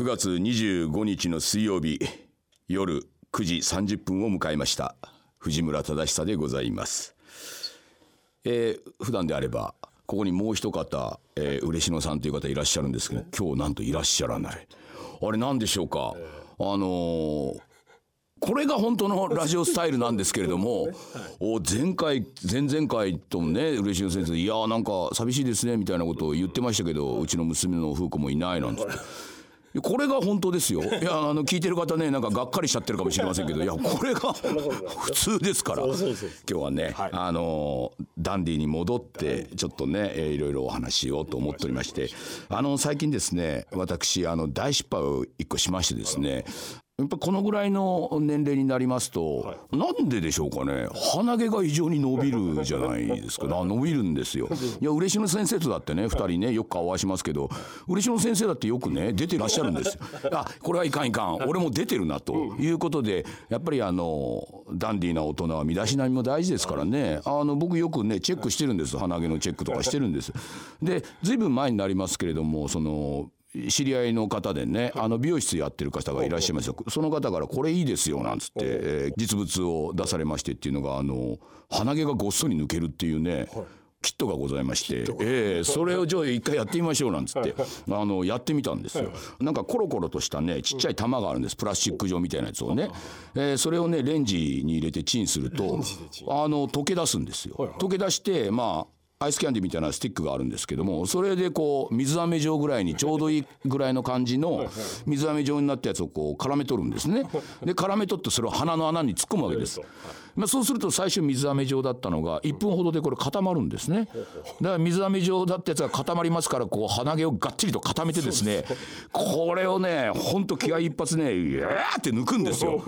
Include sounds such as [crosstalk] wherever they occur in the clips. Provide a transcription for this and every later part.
9月25日の水曜日夜9時30分を迎えました。藤村忠久でございます、えー、普段であればここにもう一方、えー、嬉野さんという方いらっしゃるんですけど今日なんといらっしゃらない。あれ何でしょうか？あのーこれが本当のラジオスタイルなんですけれども、[laughs] お前回前々回ともね嬉野先生いやーなんか寂しいですねみたいなことを言ってましたけどうちの娘の風子もいないなんて。これが本当ですよ。いや、あの、聞いてる方ね、なんかがっかりしちゃってるかもしれませんけど、いや、これが普通ですから。今日はね、はい、あの、ダンディに戻って、ちょっとね、えー、いろいろお話ししようと思っておりまして、あの、最近ですね、私、あの、大失敗を一個しましてですね、やっぱこのぐらいの年齢になりますと、はい、なんででしょうかね。鼻毛が異常に伸びるじゃないですか。伸びるんですよ。[laughs] いや嬉野先生とだってね2人ねよく顔合わしますけど嬉野先生だってよくね出てらっしゃるんですよ。[laughs] あこれはいかんいかん。俺も出てるなということでやっぱりあのダンディーな大人は身だしなみも大事ですからね。あの僕よくねチェックしてるんです。鼻毛のチェックとかしてるんです。でずいぶん前になりますけれどもその知り合いの方でね、あの美容室やってる方がいらっしゃいますよ。その方からこれいいですよなんつって、えー、実物を出されましてっていうのが、あの、鼻毛がごっそり抜けるっていうね、キットがございまして、ええー、それをじゃあ一回やってみましょうなんつって、[laughs] あの、やってみたんですよ。なんかコロコロとしたね、ちっちゃい玉があるんです。プラスチック状みたいなやつをね。えー、それをね、レンジに入れてチンすると、あの、溶け出すんですよ。溶け出して、まあ、アイスキャンディーみたいなスティックがあるんですけどもそれでこう水飴状ぐらいにちょうどいいぐらいの感じの水飴状になったやつをこう絡め取るんですね。で絡め取ってそれを鼻の穴に突っ込むわけです、まあ、そうすると最初水飴状だったのが1分ほどでこれ固まるんですね。だから水飴状だったやつが固まりますからこう鼻毛をがっちりと固めてですねこれをねほんと気合一発ねいやーって抜くんですよ。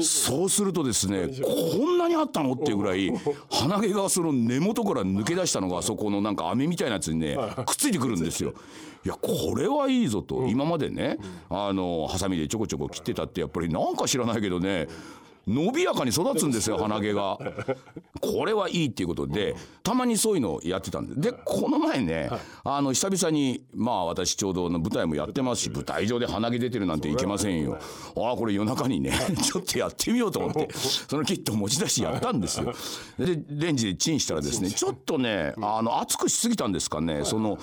そうするとですねこんなにあったのっていうぐらい鼻毛がその根元から抜け出したのがあそこのなんか網みたいなやつにねくっついてくるんですよ。いやこれはいいぞと、今までねあのハサミでちょこちょこ切ってたってやっぱりなんか知らないけどね伸びやかに育つんですよ [laughs] 鼻毛が。これはいいっていうことでたまにそういうのをやってたんででこの前ねあの久々にまあ私ちょうど舞台もやってますし舞台上で鼻毛出てるなんていけませんよ。ああこれ夜中にね [laughs] ちょっとやってみようと思ってそのキットを持ち出してやったんですよ。でレンジでチンしたらですねちょっとねあの熱くしすぎたんですかね。その。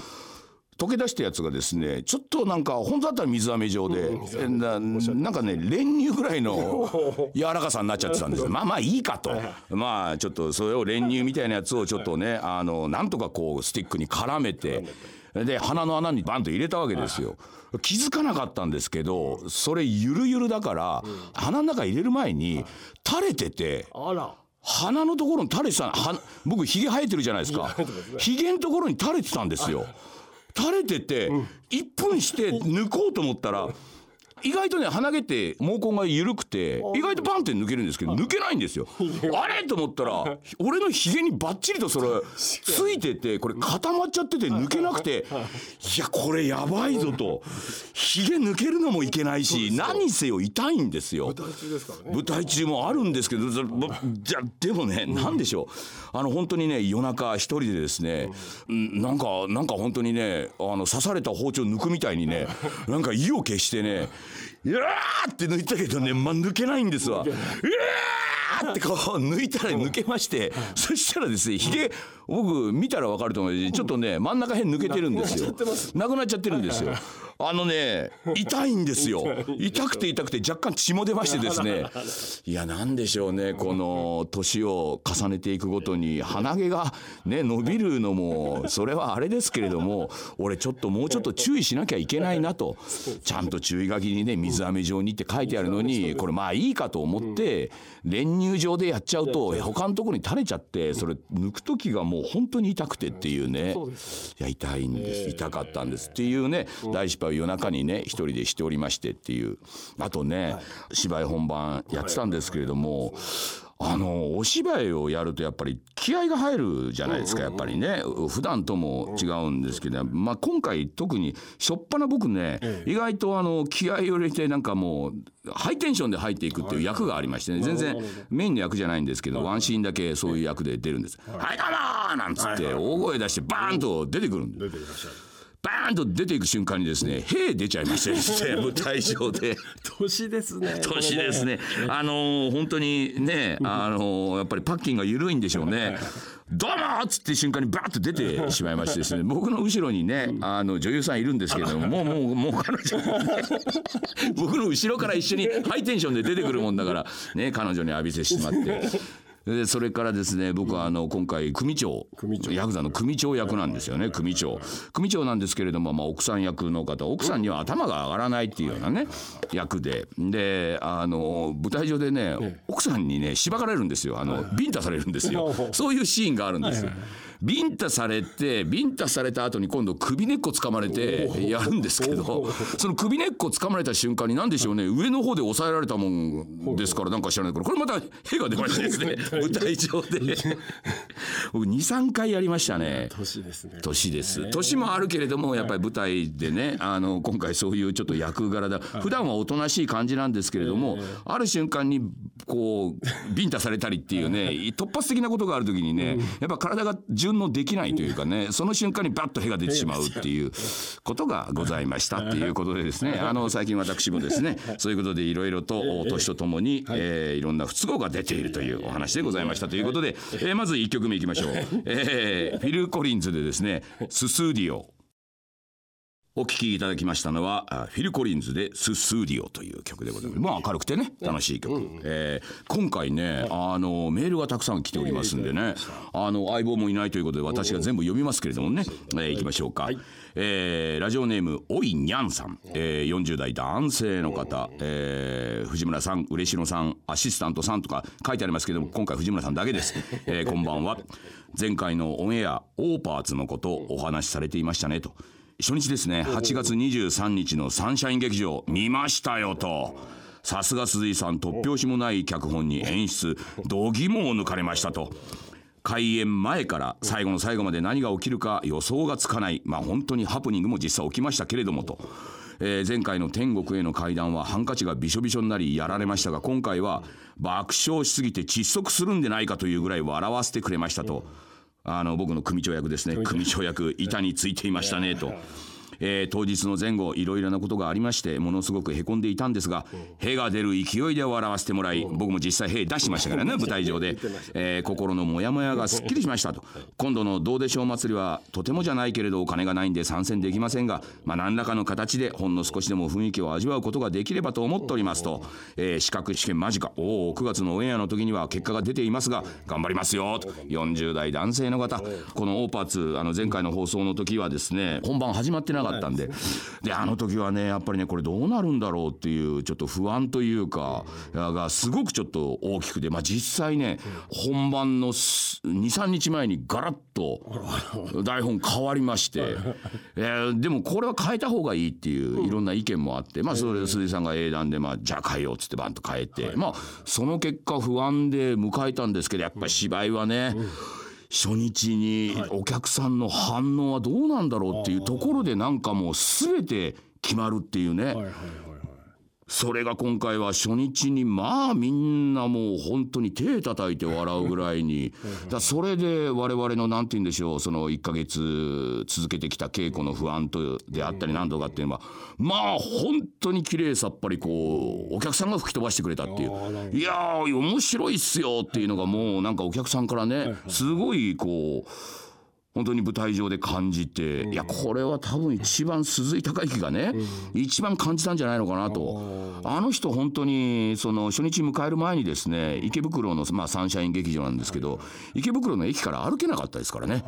溶け出したやつがですねちょっとなんか本当だったら水飴状で、ななんかね練乳ぐらいの柔らかさになっちゃってたんです [laughs] まあまあいいかと。まあちょっとそれを練乳みたいなやつをちょっとねあのなんとかこうスティックに絡めて。で鼻の穴にバンと入れたわけですよ。気づかなかったんですけどそれゆるゆるだから鼻の中入れる前に垂れててあら。鼻のところに垂れてたは僕ひげ生えてるじゃないですか。ひげのところに垂れてたんですよ [laughs] 垂れてて1分して抜こうと思ったら意外とね鼻毛って毛根が緩くて意外とバンって抜けるんですけど抜けないんですよ。[laughs] あれと思ったら俺のひげにバッチリとそれついててこれ固まっちゃってて抜けなくてい。やこれやばいぞと。ひげ抜けるのもいけないし何せよ痛いんですよ。舞台中もあるんですけどじゃでもね何でしょう。あの本当にね夜中一人でですねうん。なんかなんか本当にねあの刺された包丁抜くみたいにね [laughs] なんか意を決してねうわーって抜いたけどね、まあ、抜けないんですわ。うわーってこう抜いたら抜けまして、そしたらですね、ひげ、僕見たらわかると思うけどちょっとね、真ん中辺抜けてるんですよ。[laughs] なくなっちゃってるんですよ。あのね、痛いんですよ。[laughs] 痛くて痛くて若干血も出ましてですね。[laughs] いや、なんでしょうね、この年を重ねていくごとに鼻毛がね、伸びるのも、それはあれですけれども、俺ちょっともうちょっと注意しなきゃいけないなと。ちゃんと注意書きにね、水飴状にって書いてあるのに、これまあいいかと思って、練乳状でやっちゃうと、他のところに垂れちゃって、それ抜く時がもう本当に痛くてっていうね。いや、痛いんです。痛かったんですっていうね、大失敗を夜中にね、一人でしておりましてっていう。あとね、芝居本番やってたんですけれども、あのお芝居をやるとやっぱり気合が入るじゃないですかやっぱりね。普段とも違うんですけど、まあ、今回特にしょっぱな僕ね意外とあの気合を入れてなんかもうハイテンションで入っていくっていう役がありましてね全然メインの役じゃないんですけどワンシーンだけそういう役で出るんです。はい。どうもーなんつって大声出してバーンと出てくるんで出ていらっしゃるバーンと出ていく瞬間にですね、兵出ちゃいましてですね、舞台上で。年ですね。年ですね。あのー本当にね、あのーやっぱりパッキンが緩いんでしょうね。どうもっつって瞬間にバーッと出てしまいましてですね僕の後ろにねあの女優さんいるんですけれどももうもうもう彼女 [laughs] 僕の後ろから一緒にハイテンションで出てくるもんだからね彼女に浴びせしまって。でそれからですね僕はあの今回組長ヤクザの組長役なんですよね組長。組長なんですけれども、まあ、奥さん役の方奥さんには頭が上がらないっていうようなね役で。であの舞台上でね奥さんにねしばかれるんですよ。あのビンタされるんですよ。[laughs] そういうシーンがあるんですよ。ビンタされてビンタされた後に今度首根っこ掴まれてやるんですけどその首根っこ掴まれた瞬間に何でしょうね。上の方で押さえられたもんですからなんか知らないけどこれまた屁が出ましてですね。舞台上で。[laughs] 僕23回やりましたね。年ですね。年です。年もあるけれどもやっぱり舞台でねあの今回そういうちょっと役柄だ普段はおとなしい感じなんですけれどもある瞬間にこうビンタされたりっていうね [laughs] 突発的なことがある時にねやっぱ体が順応できないというかねその瞬間にバッと屁が出てしまうっていうことがございましたっていうことでですね。あの最近私もですねそういうことでいろいろと年とともにえーいろんな不都合が出ているというお話でございましたということでえーまず1曲目いきましょう。[laughs] えーフィル・コリンズでですね「ススーディオ」お聴きいただきましたのはあフィル・コリンズで「ススーディオ」という曲でございます。まあ明るくてね楽しい曲。えー今回ねあのメールがたくさん来ておりますんでねあの相棒もいないということで私が全部読みますけれどもねえーい。きましょうか。えーラジオネームおいにゃんさん、えー40代男性の方、えー藤村さん嬉野さんアシスタントさんとか書いてありますけども今回藤村さんだけです、えーこんばんは。[laughs] 前回のオンエアオーパーツのことをお話しされていましたねと初日ですね。8月23日のサンシャイン劇場見ましたよと。さすが鈴井さん突拍子もない脚本に演出度肝を抜かれましたと。開演前から最後の最後まで何が起きるか予想がつかない。まあ本当にハプニングも実際起きましたけれどもと。えー前回の天国への階段はハンカチがびしょびしょになりやられましたが今回は爆笑しすぎて窒息するんでないかというぐらい笑わせてくれましたとあの僕の組長役ですね組長役板についていましたねと。えー当日の前後いろいろなことがありましてものすごくへこんでいたんですが屁が出る勢いで笑わせてもらい僕も実際屁出しましたからね舞台上で、えー心のモヤモヤがすっきりしましたと。今度の「どうでしょう祭り」はとてもじゃないけれどお金がないんで参戦できませんが、まあ、何らかの形でほんの少しでも雰囲気を味わうことができればと思っておりますと、えー資格試験間近。おお9月のオンエアの時には結果が出ていますが頑張りますよと。40代男性の方。このオーパーツあの前回の放送の時はですね本番始まってなかったんで。であの時はねやっぱりねこれどうなるんだろうっていうちょっと不安というかがすごくちょっと大きくてまあ実際ね本番の23日前にガラッと台本変わりまして、えーでもこれは変えた方がいいっていういろんな意見もあって、まあそれで鈴井さんが英断で、まあ、じゃあ変えようっつってバンと変えて、まあその結果不安で迎えたんですけどやっぱり芝居はね、初日にお客さんの反応はどうなんだろうっていうところでなんかもう全て決まるっていうね、はいはいはいはい。それが今回は初日にまあみんなもう本当に手叩いて笑うぐらいに。だそれで我々のなんて言うんでしょうその1ヶ月続けてきた稽古の不安とであったり何とかっていうのはまあ本当に綺麗さっぱりこうお客さんが吹き飛ばしてくれたっていう。いやー面白いっすよっていうのがもうなんかお客さんからねすごいこう。本当に舞台上で感じて、いやこれは多分一番鈴井孝之がね、一番感じたんじゃないのかなと。あの人本当にその初日迎える前にですね池袋の、まあ、サンシャイン劇場なんですけど池袋の駅から歩けなかったですからね。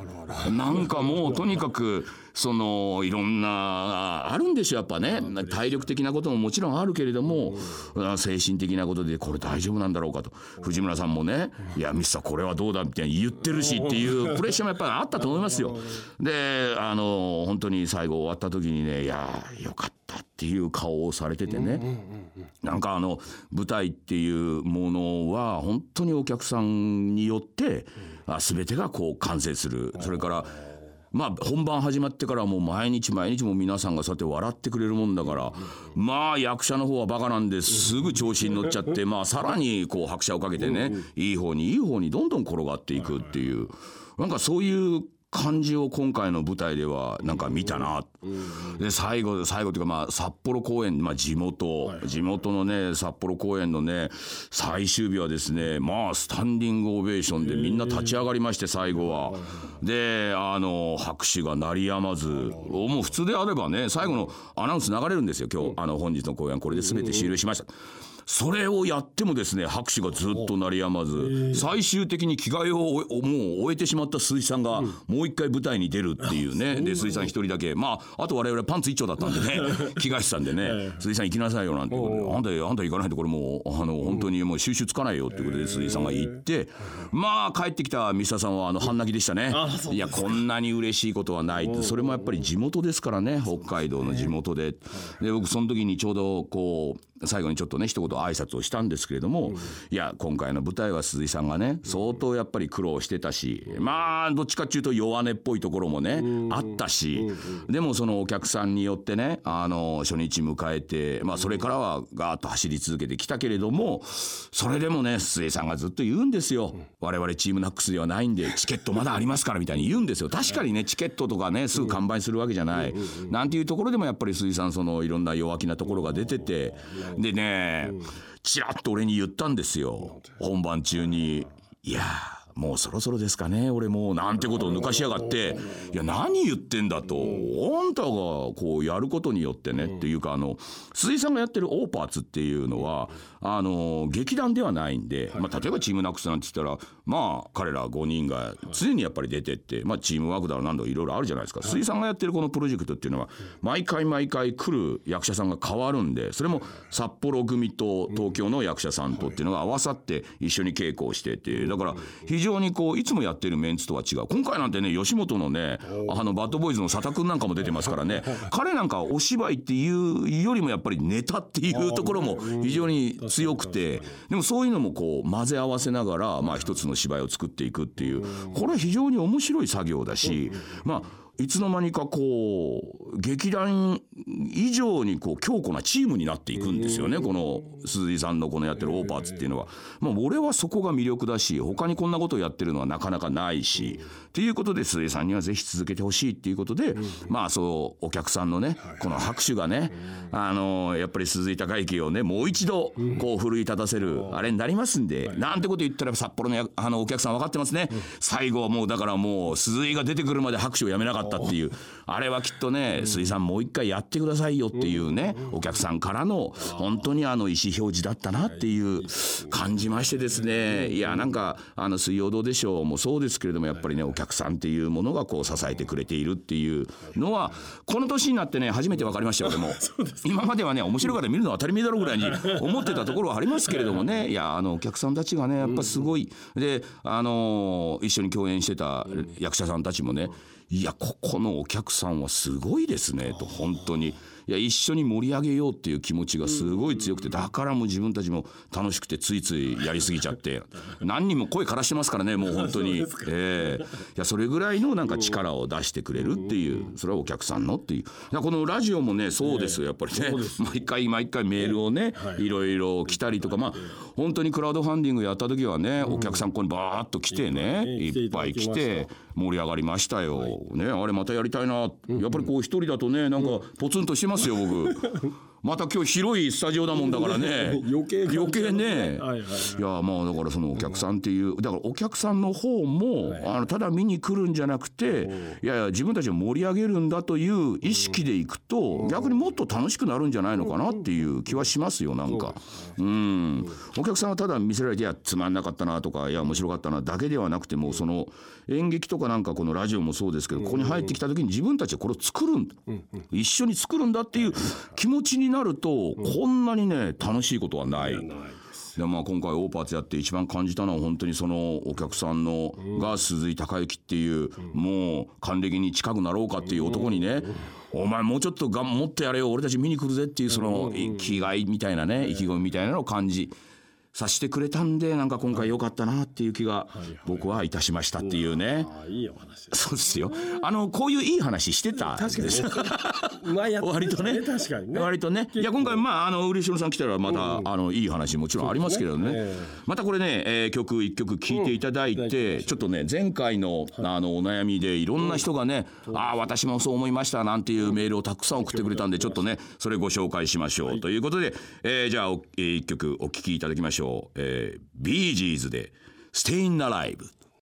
なんかもうとにかくそのいろんなあるんでしょやっぱね。体力的なことももちろんあるけれども精神的なことでこれ大丈夫なんだろうかと。藤村さんもね「いやミスターこれはどうだ」みたいに言ってるしっていうプレッシャーもやっぱりあったと思いますよ。であの本当に最後終わった時にね「いやよかった」っていう顔をされててね。なんかあの舞台っていうものは本当にお客さんによってあ全てがこう完成する。それからまあ本番始まってからもう毎日毎日も皆さんがそうやって笑ってくれるもんだからまあ役者の方はバカなんですぐ調子に乗っちゃってまあさらにこう拍車をかけてねいい方にいい方にどんどん転がっていくっていう。なんかそういう感じを今回の舞台ではなんか見たな、で最後最後というかまあ札幌公演、まあ、地元、地元のね札幌公演のね最終日はですねまあスタンディングオベーションでみんな立ち上がりまして最後は。であの拍手が鳴りやまず。もう普通であればね最後のアナウンス流れるんですよ今日。あの本日の公演これで全て終了しました。それをやってもですね拍手がずっと鳴りやまず最終的に着替えをもう終えてしまった鈴木さん。がもう一回舞台に出るっていうね。で鈴木さん一人だけ。まああと我々パンツ一丁だったんでね。着替えてたんでね。鈴木さん行きなさいよなんてことで。あんたあんた行かないとこれもうあの本当にもう収集つかないよってことで鈴木さんが行って。まあ帰ってきた三田さんはあの半泣きでしたね。いやこんなに嬉しいことはないそれもやっぱり地元ですからね。北海道の地元で。で僕その時にちょうどこう最後にちょっとね一言挨拶をしたんですけれども、いや今回の舞台は鈴井さんがね相当やっぱり苦労してたし、まあどっちかっていうと弱音っぽいところもね、あったし、でもそのお客さんによってねあの初日迎えて、まあ、それからはガーッと走り続けてきたけれどもそれでもね鈴井さんがずっと言うんですよ、我々チームナックスではないんでチケットまだありますからみたいに言うんですよ。確かにねチケットとかねすぐ完売するわけじゃない、なんていうところでもやっぱり鈴井さんそのいろんな弱気なところが出ててでね、ちらっと俺に言ったんですよ。本番中に。いやもうそろそろですかね。俺もうなんてことを抜かしやがって。いや何言ってんだと。あんたがこうやることによってねっていうかあの鈴井さんがやってるオーパーツっていうのはあの劇団ではないんで、まあ、例えばチームナックスなんて言ったらまあ彼ら5人が常にやっぱり出てって、まあ、チームワークだろう何度いろいろあるじゃないですか。鈴井さんがやってるこのプロジェクトっていうのは毎回毎回来る役者さんが変わるんでそれも札幌組と東京の役者さんとっていうのが合わさって一緒に稽古をしててだから非常にこういつもやってるメンツとは違う。今回なんてね吉本のねあのバッドボーイズの佐田君なんかも出てますからね。[laughs] 彼なんかお芝居っていうよりもやっぱりネタっていうところも非常に強くて。でもそういうのもこう混ぜ合わせながらまあ一つの芝居を作っていくっていう。これは非常に面白い作業だしまあいつの間にかこう劇団以上にこう強固なチームになっていくんですよねこの鈴井さんのこのやってるオーパーツっていうのは。まあ俺はそこが魅力だし他にこんなことをやってるのはなかなかないしっていうことで鈴井さんにはぜひ続けてほしいっていうことでまあそうお客さんのねこの拍手がねあのやっぱり鈴井孝之をねもう一度こう奮い立たせるあれになりますんでなんてこと言ったら札幌のあのお客さん分かってますね。最後はもうだからもう鈴井が出てくるまで拍手をやめなかったったっていう。あれはきっとね水産もう一回やってくださいよっていうねお客さんからの本当にあの意思表示だったなっていう感じましてですね。いやなんかあの水曜どうでしょうもそうですけれどもやっぱりねお客さんっていうものがこう支えてくれているっていうのはこの年になってね初めて分かりましたよでも。今まではね面白いから見るのは当たり前だろうぐらいに思ってたところはありますけれどもね。いやあのお客さんたちがねやっぱすごい。であの一緒に共演してた役者さんたちもねいやここのお客さんはすごいですねと本当に。いや一緒に盛り上げようっていう気持ちがすごい強くてだからもう自分たちも楽しくてついついやりすぎちゃって [laughs] 何人も声からしてますからねもう本当に、えー、いやそれぐらいのなんか力を出してくれるっていうそれはお客さんのっていう。いやこのラジオもねそうですよやっぱりね。毎回毎回メールをねい。ろいろ来たりとかまあ本当にクラウドファンディングやった時はねお客さんここにバーッと来てねいっぱい来て盛り上がりましたよ。ねあれまたやりたいな。やっぱりこう一人だとねなんかポツンとしてますよ僕。また今日広いスタジオだもんだからね。[laughs] 余計余計ね、はいはい、い。やまあだからそのお客さんっていうだからお客さんの方も、はい、あのただ見に来るんじゃなくていやいや自分たちを盛り上げるんだという意識でいくと逆にもっと楽しくなるんじゃないのかなっていう気はしますよなんか。うん。お客さんはただ見せられていやつまんなかったなとかいや面白かったなだけではなくてもその演劇とかなんかこのラジオもそうですけどここに入ってきた時に自分たちはこれを作るんだ。一緒に作るんだっていう気持ちになるとこんなにね楽しいことはない。でまあ、今回オーパーツやって一番感じたのは本当にそのお客さんのが鈴井孝之っていうもう還暦に近くなろうかっていう男にねお前もうちょっとがもっとやれよ俺たち見に来るぜっていうその気概みたいなね意気込みみたいなのを感じさしてくれたんでなんか今回良かったなっていう気が僕はいたしましたっていうね。いいお話。そうですよ。あのこういういい話してたん確かに [laughs] 割とね。確かにね。割とね。いや今回まああの嬉野さん来たらまた、あのいい話もちろんありますけどね。またこれね、えー曲一曲聴いていただいて、ちょっとね前回の,、あのお悩みでいろんな人がね、ああ私もそう思いましたなんていうメールをたくさん送ってくれたんでちょっとねそれご紹介しましょう、ということで、えーじゃあ一曲お聴きいただきましょう、ビージーズで「ステイン・ナ・ライブ」